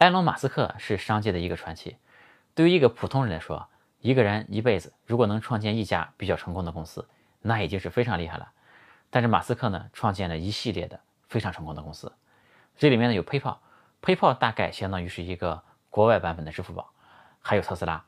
埃隆·马斯克是商界的一个传奇。对于一个普通人来说，一个人一辈子如果能创建一家比较成功的公司，那已经是非常厉害了。但是马斯克呢，创建了一系列的非常成功的公司。这里面呢有 PayPal，PayPal 大概相当于是一个国外版本的支付宝，还有特斯拉。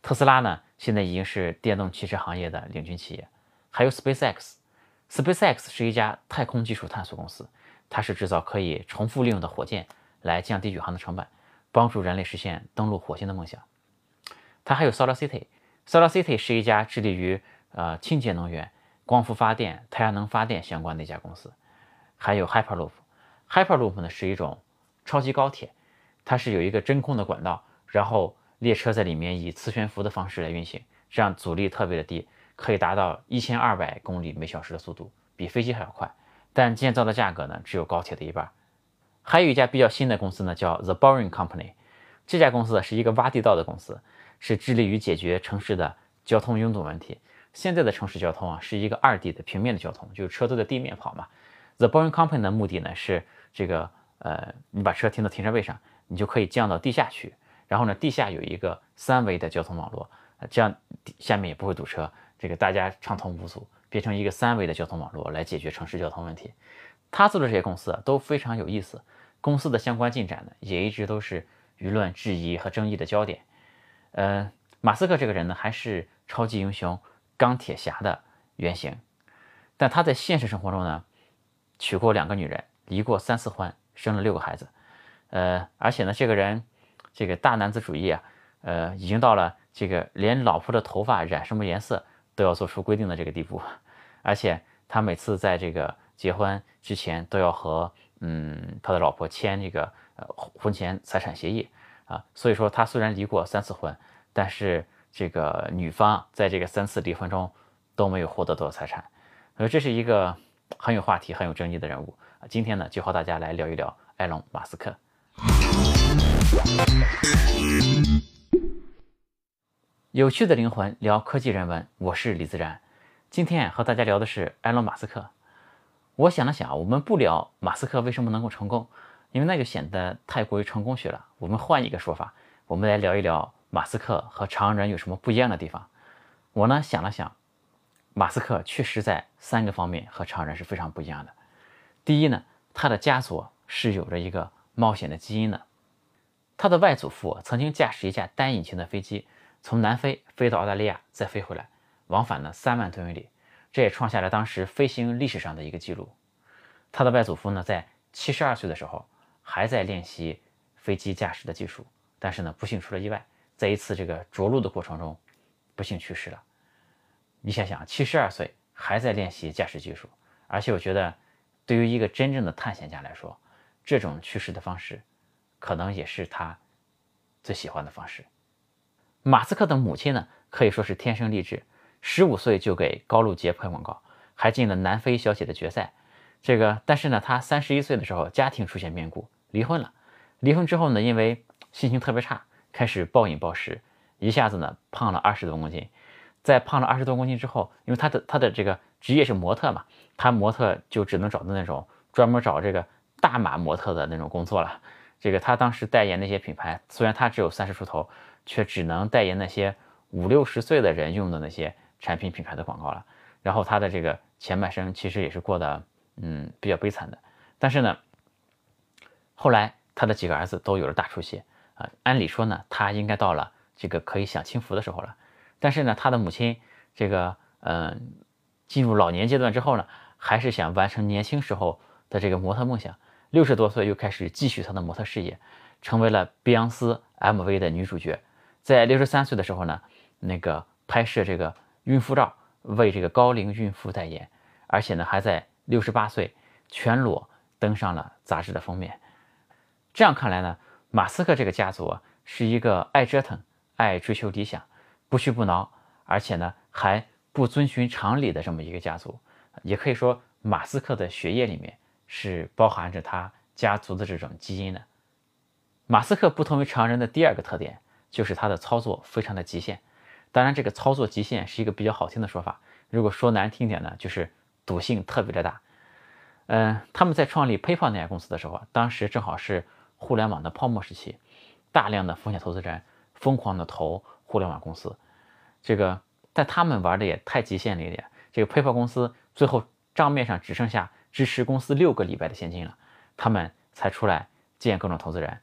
特斯拉呢，现在已经是电动汽车行业的领军企业。还有 SpaceX，SpaceX 是一家太空技术探索公司，它是制造可以重复利用的火箭，来降低宇航的成本，帮助人类实现登陆火星的梦想。它还有 SolarCity，SolarCity 是一家致力于呃清洁能源、光伏发电、太阳能发电相关的一家公司。还有 Hyperloop，Hyperloop 呢是一种超级高铁，它是有一个真空的管道，然后列车在里面以磁悬浮的方式来运行，这样阻力特别的低，可以达到一千二百公里每小时的速度，比飞机还要快。但建造的价格呢，只有高铁的一半。还有一家比较新的公司呢，叫 The Boring Company。这家公司是一个挖地道的公司，是致力于解决城市的交通拥堵问题。现在的城市交通啊，是一个二 D 的平面的交通，就是车都在地面跑嘛。The Boring Company 的目的呢，是这个呃，你把车停到停车位上，你就可以降到地下去。然后呢，地下有一个三维的交通网络，这样下面也不会堵车，这个大家畅通无阻，变成一个三维的交通网络来解决城市交通问题。他做的这些公司啊都非常有意思，公司的相关进展呢也一直都是舆论质疑和争议的焦点。呃，马斯克这个人呢还是超级英雄钢铁侠的原型，但他在现实生活中呢娶过两个女人，离过三次婚，生了六个孩子。呃，而且呢这个人。这个大男子主义啊，呃，已经到了这个连老婆的头发染什么颜色都要做出规定的这个地步，而且他每次在这个结婚之前都要和嗯他的老婆签这个呃婚前财产协议啊，所以说他虽然离过三次婚，但是这个女方在这个三次离婚中都没有获得多少财产，所以，这是一个很有话题、很有争议的人物。今天呢，就和大家来聊一聊埃隆·马斯克。有趣的灵魂聊科技人文，我是李自然。今天和大家聊的是埃隆·马斯克。我想了想，我们不聊马斯克为什么能够成功，因为那就显得太过于成功学了。我们换一个说法，我们来聊一聊马斯克和常人有什么不一样的地方。我呢想了想，马斯克确实在三个方面和常人是非常不一样的。第一呢，他的家族是有着一个冒险的基因的。他的外祖父曾经驾驶一架单引擎的飞机，从南非飞到澳大利亚，再飞回来，往返了三万多英里，这也创下了当时飞行历史上的一个记录。他的外祖父呢，在七十二岁的时候还在练习飞机驾驶的技术，但是呢，不幸出了意外，在一次这个着陆的过程中，不幸去世了。你想想，七十二岁还在练习驾驶技术，而且我觉得，对于一个真正的探险家来说，这种去世的方式。可能也是他最喜欢的方式。马斯克的母亲呢，可以说是天生丽质，十五岁就给高露洁拍广告，还进了南非小姐的决赛。这个，但是呢，他三十一岁的时候家庭出现变故，离婚了。离婚之后呢，因为心情特别差，开始暴饮暴食，一下子呢胖了二十多公斤。在胖了二十多公斤之后，因为他的他的这个职业是模特嘛，他模特就只能找的那种专门找这个大码模特的那种工作了。这个他当时代言那些品牌，虽然他只有三十出头，却只能代言那些五六十岁的人用的那些产品品牌的广告了。然后他的这个前半生其实也是过得嗯比较悲惨的。但是呢，后来他的几个儿子都有了大出息啊，按理说呢，他应该到了这个可以享清福的时候了。但是呢，他的母亲这个嗯进入老年阶段之后呢，还是想完成年轻时候的这个模特梦想。六十多岁又开始继续她的模特事业，成为了碧昂斯 MV 的女主角。在六十三岁的时候呢，那个拍摄这个孕妇照，为这个高龄孕妇代言，而且呢还在六十八岁全裸登上了杂志的封面。这样看来呢，马斯克这个家族啊是一个爱折腾、爱追求理想、不屈不挠，而且呢还不遵循常理的这么一个家族。也可以说，马斯克的血液里面。是包含着他家族的这种基因的。马斯克不同于常人的第二个特点，就是他的操作非常的极限。当然，这个操作极限是一个比较好听的说法。如果说难听点呢，就是赌性特别的大。嗯，他们在创立 PayPal 那家公司的时候啊，当时正好是互联网的泡沫时期，大量的风险投资人疯狂的投互联网公司，这个但他们玩的也太极限了一点。这个 PayPal 公司最后账面上只剩下支持公司六个礼拜的现金了，他们才出来见各种投资人。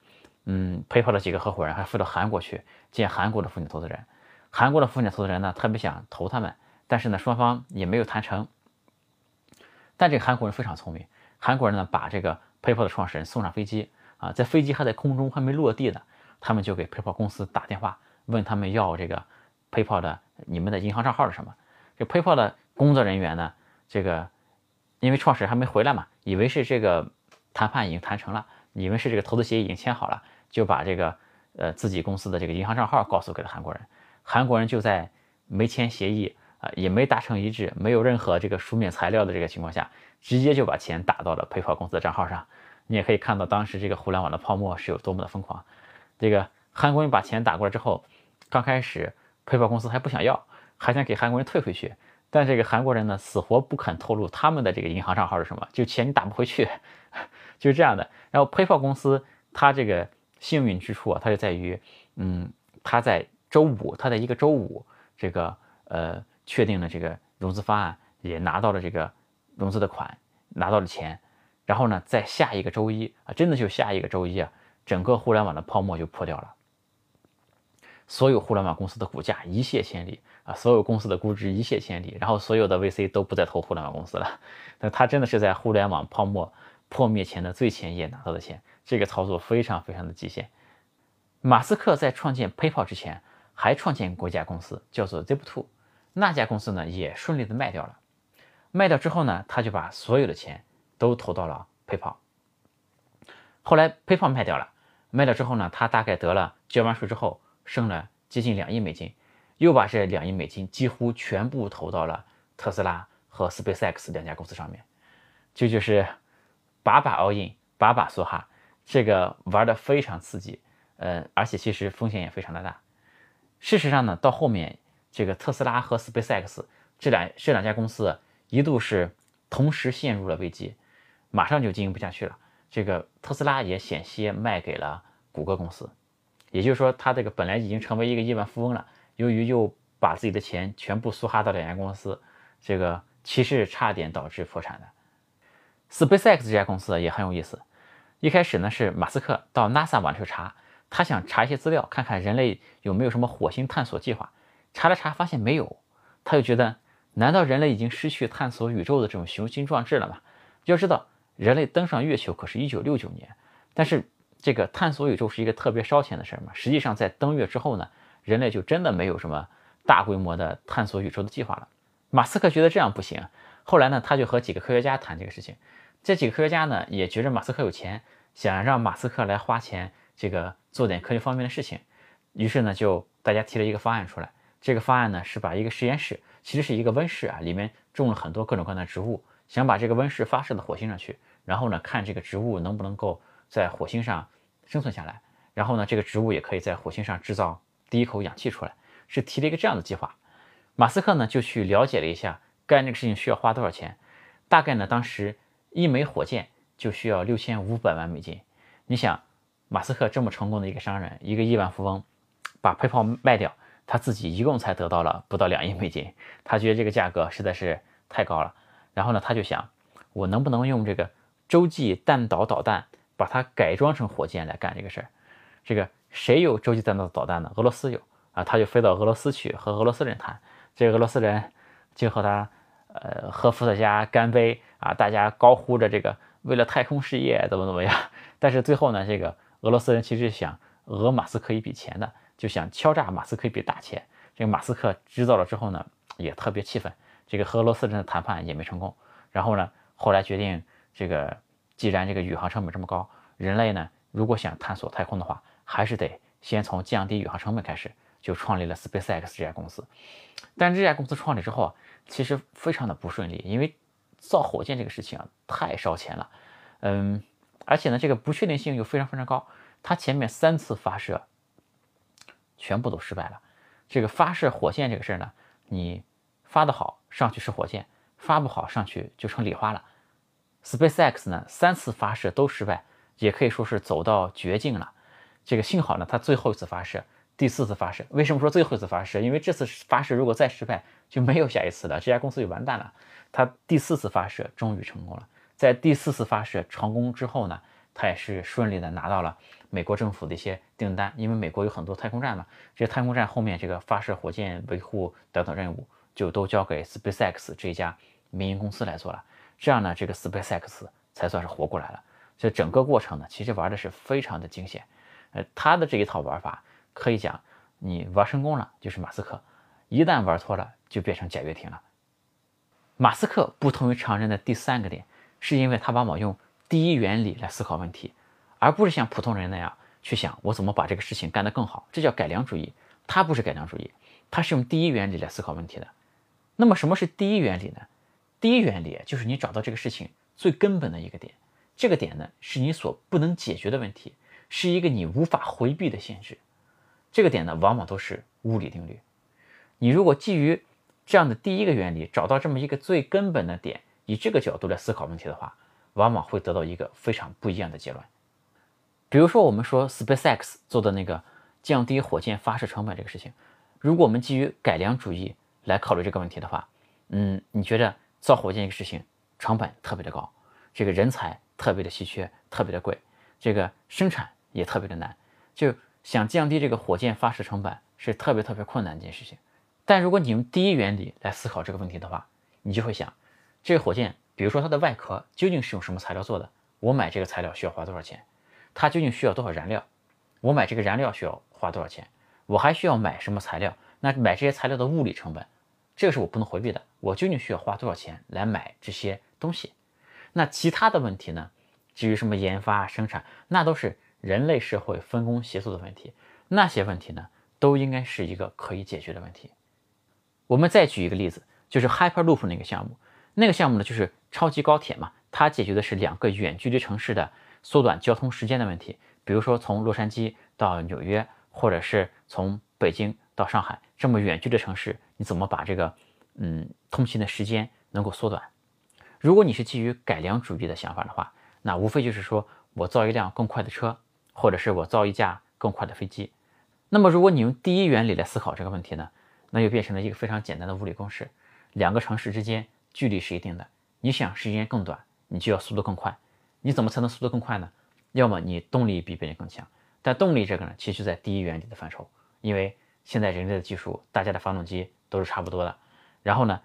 嗯，PayPal 的几个合伙人还飞到韩国去见韩国的风险投资人，韩国的风险投资人呢特别想投他们，但是呢双方也没有谈成。但这个韩国人非常聪明，韩国人呢把这个 PayPal 的创始人送上飞机。啊，在飞机还在空中还没落地呢，他们就给 PayPal 公司打电话，问他们要这个 PayPal 的你们的银行账号是什么？这 PayPal 的工作人员呢，这个因为创始人还没回来嘛，以为是这个谈判已经谈成了，以为是这个投资协议已经签好了，就把这个呃自己公司的这个银行账号告诉给了韩国人。韩国人就在没签协议啊，也没达成一致，没有任何这个书面材料的这个情况下，直接就把钱打到了 PayPal 公司的账号上。你也可以看到当时这个互联网的泡沫是有多么的疯狂。这个韩国人把钱打过来之后，刚开始 PayPal 公司还不想要，还想给韩国人退回去。但这个韩国人呢，死活不肯透露他们的这个银行账号是什么，就钱你打不回去，就是这样的。然后 PayPal 公司它这个幸运之处啊，它就在于，嗯，它在周五，他在一个周五，这个呃确定了这个融资方案，也拿到了这个融资的款，拿到了钱。然后呢，在下一个周一啊，真的就下一个周一啊，整个互联网的泡沫就破掉了，所有互联网公司的股价一泻千里啊，所有公司的估值一泻千里，然后所有的 VC 都不再投互联网公司了。那他真的是在互联网泡沫破灭前的最前夜拿到的钱，这个操作非常非常的极限。马斯克在创建 PayPal 之前，还创建过一家公司，叫做 Zip2，那家公司呢也顺利的卖掉了。卖掉之后呢，他就把所有的钱。都投到了 PayPal，后来 PayPal 卖掉了，卖了之后呢，他大概得了交完税之后剩了接近两亿美金，又把这两亿美金几乎全部投到了特斯拉和 SpaceX 两家公司上面，这就是把把 all in，把把梭哈，这个玩的非常刺激，呃，而且其实风险也非常的大。事实上呢，到后面这个特斯拉和 SpaceX 这两这两家公司一度是同时陷入了危机。马上就经营不下去了，这个特斯拉也险些卖给了谷歌公司，也就是说，他这个本来已经成为一个亿万富翁了，由于又把自己的钱全部梭哈到两家公司，这个其实差点导致破产的。SpaceX 这家公司也很有意思，一开始呢是马斯克到 NASA 网去查，他想查一些资料，看看人类有没有什么火星探索计划，查了查发现没有，他就觉得，难道人类已经失去探索宇宙的这种雄心壮志了吗？要知道。人类登上月球可是一九六九年，但是这个探索宇宙是一个特别烧钱的事儿嘛。实际上，在登月之后呢，人类就真的没有什么大规模的探索宇宙的计划了。马斯克觉得这样不行，后来呢，他就和几个科学家谈这个事情。这几个科学家呢，也觉着马斯克有钱，想让马斯克来花钱，这个做点科学方面的事情。于是呢，就大家提了一个方案出来。这个方案呢，是把一个实验室，其实是一个温室啊，里面种了很多各种各样的植物，想把这个温室发射到火星上去。然后呢，看这个植物能不能够在火星上生存下来。然后呢，这个植物也可以在火星上制造第一口氧气出来，是提了一个这样的计划。马斯克呢就去了解了一下，干这个事情需要花多少钱。大概呢，当时一枚火箭就需要六千五百万美金。你想，马斯克这么成功的一个商人，一个亿万富翁，把喷炮卖掉，他自己一共才得到了不到两亿美金。他觉得这个价格实在是太高了。然后呢，他就想，我能不能用这个？洲际弹道导弹把它改装成火箭来干这个事儿，这个谁有洲际弹道导弹呢？俄罗斯有啊，他就飞到俄罗斯去和俄罗斯人谈，这个俄罗斯人就和他呃和伏特加干杯啊，大家高呼着这个为了太空事业怎么怎么样。但是最后呢，这个俄罗斯人其实想讹马斯克一笔钱的，就想敲诈马斯克一笔大钱。这个马斯克知道了之后呢，也特别气愤，这个和俄罗斯人的谈判也没成功。然后呢，后来决定。这个既然这个宇航成本这么高，人类呢如果想探索太空的话，还是得先从降低宇航成本开始，就创立了 SpaceX 这家公司。但这家公司创立之后啊，其实非常的不顺利，因为造火箭这个事情啊太烧钱了，嗯，而且呢这个不确定性又非常非常高，它前面三次发射全部都失败了。这个发射火箭这个事儿呢，你发的好上去是火箭，发不好上去就成礼花了。SpaceX 呢，三次发射都失败，也可以说是走到绝境了。这个幸好呢，他最后一次发射，第四次发射。为什么说最后一次发射？因为这次发射如果再失败，就没有下一次了，这家公司就完蛋了。他第四次发射终于成功了，在第四次发射成功之后呢，他也是顺利的拿到了美国政府的一些订单，因为美国有很多太空站嘛，这些太空站后面这个发射火箭维护等等任务就都交给 SpaceX 这家民营公司来做了。这样呢，这个 SpaceX 才算是活过来了。这整个过程呢，其实玩的是非常的惊险。呃，他的这一套玩法可以讲，你玩成功了就是马斯克，一旦玩错了就变成贾跃亭了。马斯克不同于常人的第三个点，是因为他往往用第一原理来思考问题，而不是像普通人那样去想我怎么把这个事情干得更好，这叫改良主义。他不是改良主义，他是用第一原理来思考问题的。那么什么是第一原理呢？第一原理就是你找到这个事情最根本的一个点，这个点呢是你所不能解决的问题，是一个你无法回避的限制。这个点呢往往都是物理定律。你如果基于这样的第一个原理找到这么一个最根本的点，以这个角度来思考问题的话，往往会得到一个非常不一样的结论。比如说我们说 SpaceX 做的那个降低火箭发射成本这个事情，如果我们基于改良主义来考虑这个问题的话，嗯，你觉得？造火箭一个事情，成本特别的高，这个人才特别的稀缺，特别的贵，这个生产也特别的难，就想降低这个火箭发射成本是特别特别困难的一件事情。但如果你用第一原理来思考这个问题的话，你就会想，这个火箭，比如说它的外壳究竟是用什么材料做的？我买这个材料需要花多少钱？它究竟需要多少燃料？我买这个燃料需要花多少钱？我还需要买什么材料？那买这些材料的物理成本？这个是我不能回避的，我究竟需要花多少钱来买这些东西？那其他的问题呢？至于什么研发、生产，那都是人类社会分工协作的问题。那些问题呢，都应该是一个可以解决的问题。我们再举一个例子，就是 Hyperloop 那个项目。那个项目呢，就是超级高铁嘛，它解决的是两个远距离城市的缩短交通时间的问题。比如说从洛杉矶到纽约，或者是从北京到上海这么远距离城市。你怎么把这个，嗯，通勤的时间能够缩短？如果你是基于改良主义的想法的话，那无非就是说我造一辆更快的车，或者是我造一架更快的飞机。那么如果你用第一原理来思考这个问题呢，那就变成了一个非常简单的物理公式：两个城市之间距离是一定的，你想时间更短，你就要速度更快。你怎么才能速度更快呢？要么你动力比别人更强，但动力这个呢，其实在第一原理的范畴，因为现在人类的技术，大家的发动机。都是差不多的，然后呢，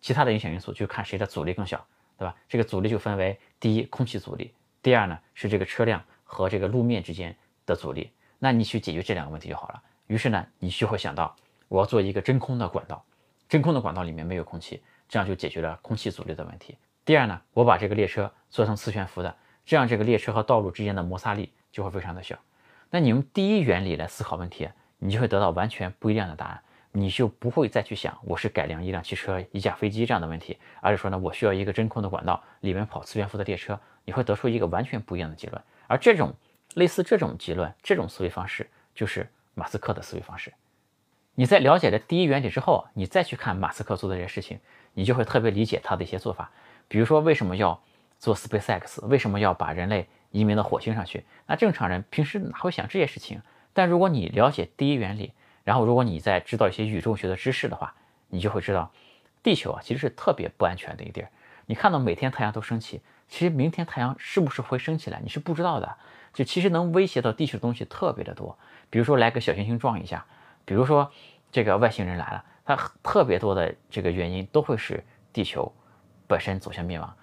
其他的影响因素就看谁的阻力更小，对吧？这个阻力就分为第一空气阻力，第二呢是这个车辆和这个路面之间的阻力。那你去解决这两个问题就好了。于是呢，你就会想到我要做一个真空的管道，真空的管道里面没有空气，这样就解决了空气阻力的问题。第二呢，我把这个列车做成磁悬浮的，这样这个列车和道路之间的摩擦力就会非常的小。那你用第一原理来思考问题，你就会得到完全不一样的答案。你就不会再去想我是改良一辆汽车、一架飞机这样的问题，而是说呢，我需要一个真空的管道，里面跑磁悬浮的列车，你会得出一个完全不一样的结论。而这种类似这种结论、这种思维方式，就是马斯克的思维方式。你在了解了第一原理之后，你再去看马斯克做的这些事情，你就会特别理解他的一些做法。比如说，为什么要做 SpaceX？为什么要把人类移民到火星上去？那正常人平时哪会想这些事情？但如果你了解第一原理，然后，如果你再知道一些宇宙学的知识的话，你就会知道，地球啊其实是特别不安全的一个地儿。你看到每天太阳都升起，其实明天太阳是不是会升起来，你是不知道的。就其实能威胁到地球的东西特别的多，比如说来个小行星撞一下，比如说这个外星人来了，它特别多的这个原因都会使地球本身走向灭亡。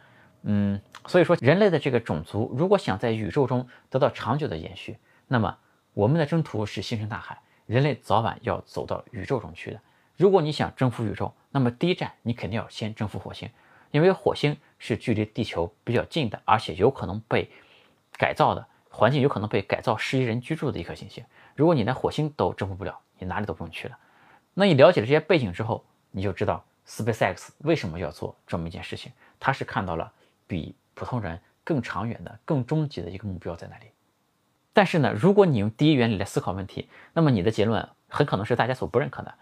嗯，所以说人类的这个种族如果想在宇宙中得到长久的延续，那么我们的征途是星辰大海。人类早晚要走到宇宙中去的。如果你想征服宇宙，那么第一站你肯定要先征服火星，因为火星是距离地球比较近的，而且有可能被改造的环境有可能被改造适宜人居住的一颗行星。如果你连火星都征服不了，你哪里都不用去了。那你了解了这些背景之后，你就知道 SpaceX 为什么要做这么一件事情。他是看到了比普通人更长远的、更终极的一个目标在那里。但是呢，如果你用第一原理来思考问题，那么你的结论很可能是大家所不认可的。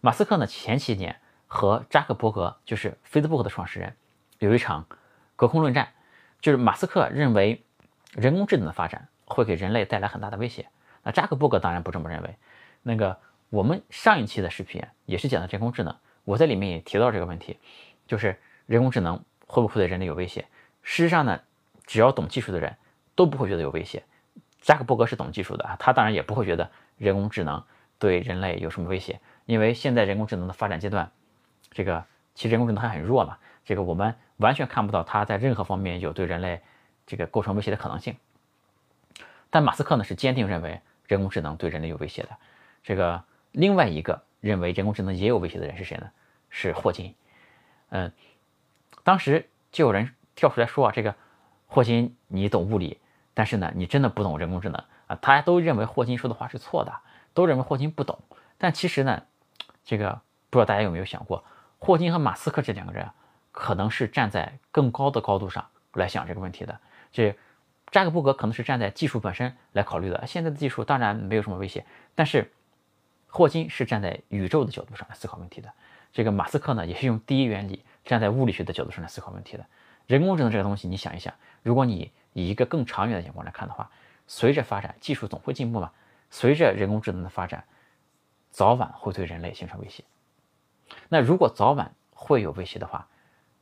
马斯克呢，前几年和扎克伯格，就是 Facebook 的创始人，有一场隔空论战。就是马斯克认为人工智能的发展会给人类带来很大的威胁。那扎克伯格当然不这么认为。那个我们上一期的视频也是讲的人工智能，我在里面也提到这个问题，就是人工智能会不会对人类有威胁？事实上呢，只要懂技术的人都不会觉得有威胁。扎克伯格是懂技术的啊，他当然也不会觉得人工智能对人类有什么威胁，因为现在人工智能的发展阶段，这个其实人工智能还很弱嘛，这个我们完全看不到它在任何方面有对人类这个构成威胁的可能性。但马斯克呢是坚定认为人工智能对人类有威胁的。这个另外一个认为人工智能也有威胁的人是谁呢？是霍金。嗯，当时就有人跳出来说啊，这个霍金你懂物理。但是呢，你真的不懂人工智能啊？大家都认为霍金说的话是错的，都认为霍金不懂。但其实呢，这个不知道大家有没有想过，霍金和马斯克这两个人可能是站在更高的高度上来想这个问题的。这扎克伯格可能是站在技术本身来考虑的，现在的技术当然没有什么威胁。但是霍金是站在宇宙的角度上来思考问题的。这个马斯克呢，也是用第一原理站在物理学的角度上来思考问题的。人工智能这个东西，你想一想，如果你以一个更长远的眼光来看的话，随着发展，技术总会进步嘛。随着人工智能的发展，早晚会对人类形成威胁。那如果早晚会有威胁的话，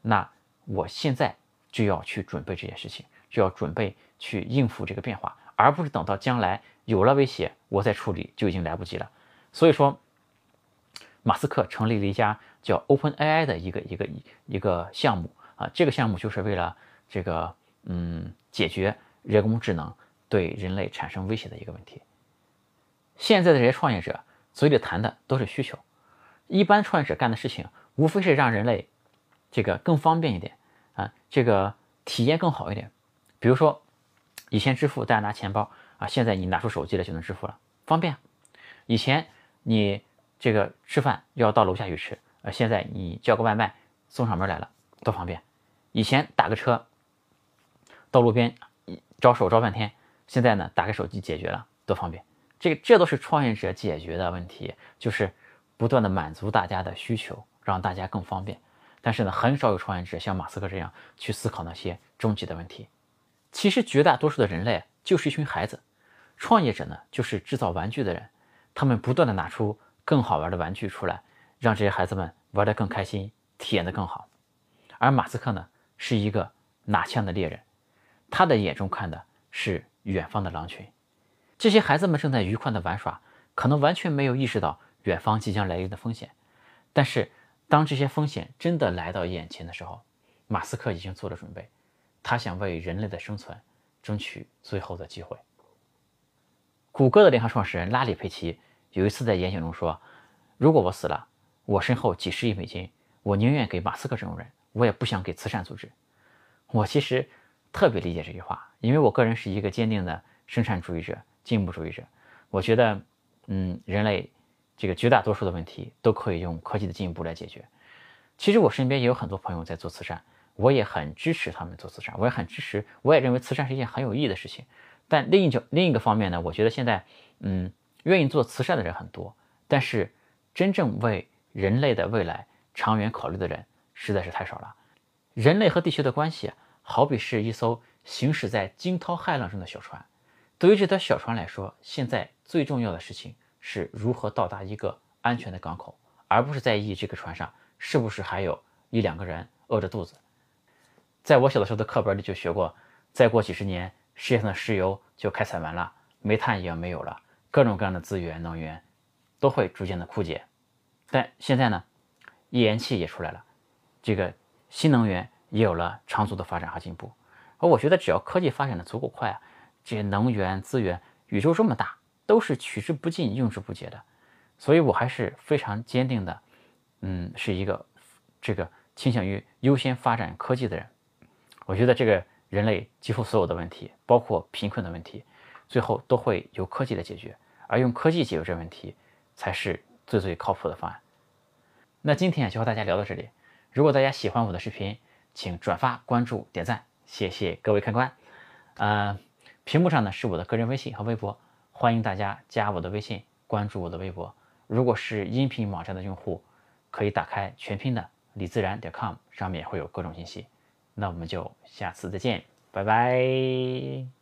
那我现在就要去准备这件事情，就要准备去应付这个变化，而不是等到将来有了威胁我再处理就已经来不及了。所以说，马斯克成立了一家叫 OpenAI 的一个一个一个项目啊，这个项目就是为了这个嗯。解决人工智能对人类产生威胁的一个问题。现在的这些创业者嘴里谈的都是需求，一般创业者干的事情无非是让人类这个更方便一点啊，这个体验更好一点。比如说，以前支付大家拿钱包啊，现在你拿出手机来就能支付了，方便。以前你这个吃饭要到楼下去吃，呃，现在你叫个外卖送上门来了，多方便。以前打个车。到路边招手招半天，现在呢，打开手机解决了，多方便。这个这都是创业者解决的问题，就是不断的满足大家的需求，让大家更方便。但是呢，很少有创业者像马斯克这样去思考那些终极的问题。其实绝大多数的人类就是一群孩子，创业者呢就是制造玩具的人，他们不断的拿出更好玩的玩具出来，让这些孩子们玩得更开心，体验得更好。而马斯克呢，是一个拿枪的猎人。他的眼中看的是远方的狼群，这些孩子们正在愉快的玩耍，可能完全没有意识到远方即将来临的风险。但是，当这些风险真的来到眼前的时候，马斯克已经做了准备，他想为人类的生存争取最后的机会。谷歌的联合创始人拉里·佩奇有一次在演讲中说：“如果我死了，我身后几十亿美金，我宁愿给马斯克这种人，我也不想给慈善组织。”我其实。特别理解这句话，因为我个人是一个坚定的生产主义者、进步主义者。我觉得，嗯，人类这个绝大多数的问题都可以用科技的进步来解决。其实我身边也有很多朋友在做慈善，我也很支持他们做慈善，我也很支持，我也认为慈善是一件很有意义的事情。但另一角另一个方面呢，我觉得现在，嗯，愿意做慈善的人很多，但是真正为人类的未来长远考虑的人实在是太少了。人类和地球的关系。好比是一艘行驶在惊涛骇浪中的小船，对于这条小船来说，现在最重要的事情是如何到达一个安全的港口，而不是在意这个船上是不是还有一两个人饿着肚子。在我小的时候的课本里就学过，再过几十年，世界上的石油就开采完了，煤炭也没有了，各种各样的资源能源都会逐渐的枯竭。但现在呢，页岩气也出来了，这个新能源。也有了长足的发展和进步，而我觉得只要科技发展的足够快啊，这些能源资源，宇宙这么大，都是取之不尽、用之不竭的。所以我还是非常坚定的，嗯，是一个这个倾向于优先发展科技的人。我觉得这个人类几乎所有的问题，包括贫困的问题，最后都会由科技来解决，而用科技解决这问题，才是最最靠谱的方案。那今天就和大家聊到这里，如果大家喜欢我的视频，请转发、关注、点赞，谢谢各位看官。呃，屏幕上呢是我的个人微信和微博，欢迎大家加我的微信，关注我的微博。如果是音频网站的用户，可以打开全拼的李自然点 com，上面会有各种信息。那我们就下次再见，拜拜。